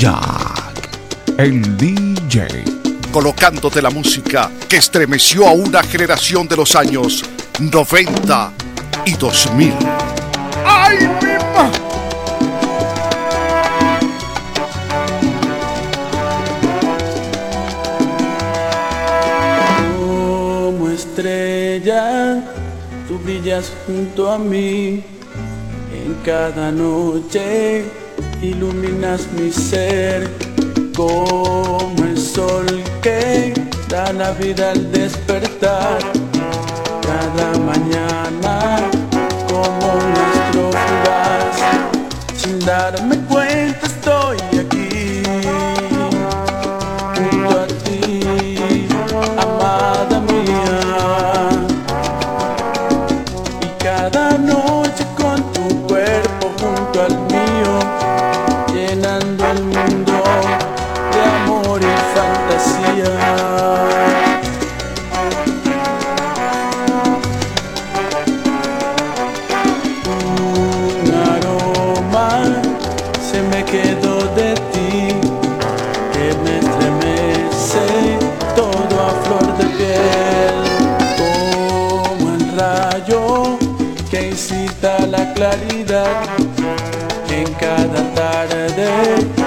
Jack, el DJ. Colocándote la música que estremeció a una generación de los años 90 y 2000. ¡Ay, mi ma! Como estrella, tú brillas junto a mí. En cada noche iluminas mi ser. Como el sol que da la vida al despertar. Cada mañana, como un astro fugaz. Sin darme cuenta, estoy aquí junto a ti, amada mía. Y cada noche fantasía. Quedó de ti que me estremece todo a flor de piel como el rayo que incita la claridad en cada tarde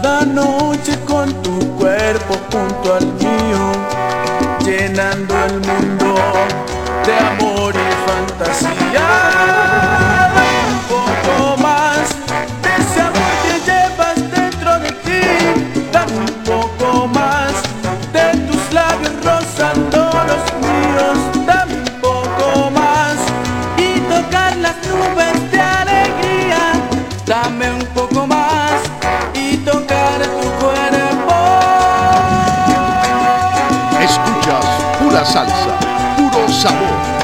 cada noche con tu cuerpo junto al mío, llenando el mundo de amor y fantasía. Escuchas pura salsa, puro sabor.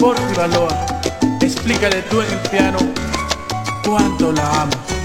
Porfi Baloa, explícale tú en el piano cuánto la amo.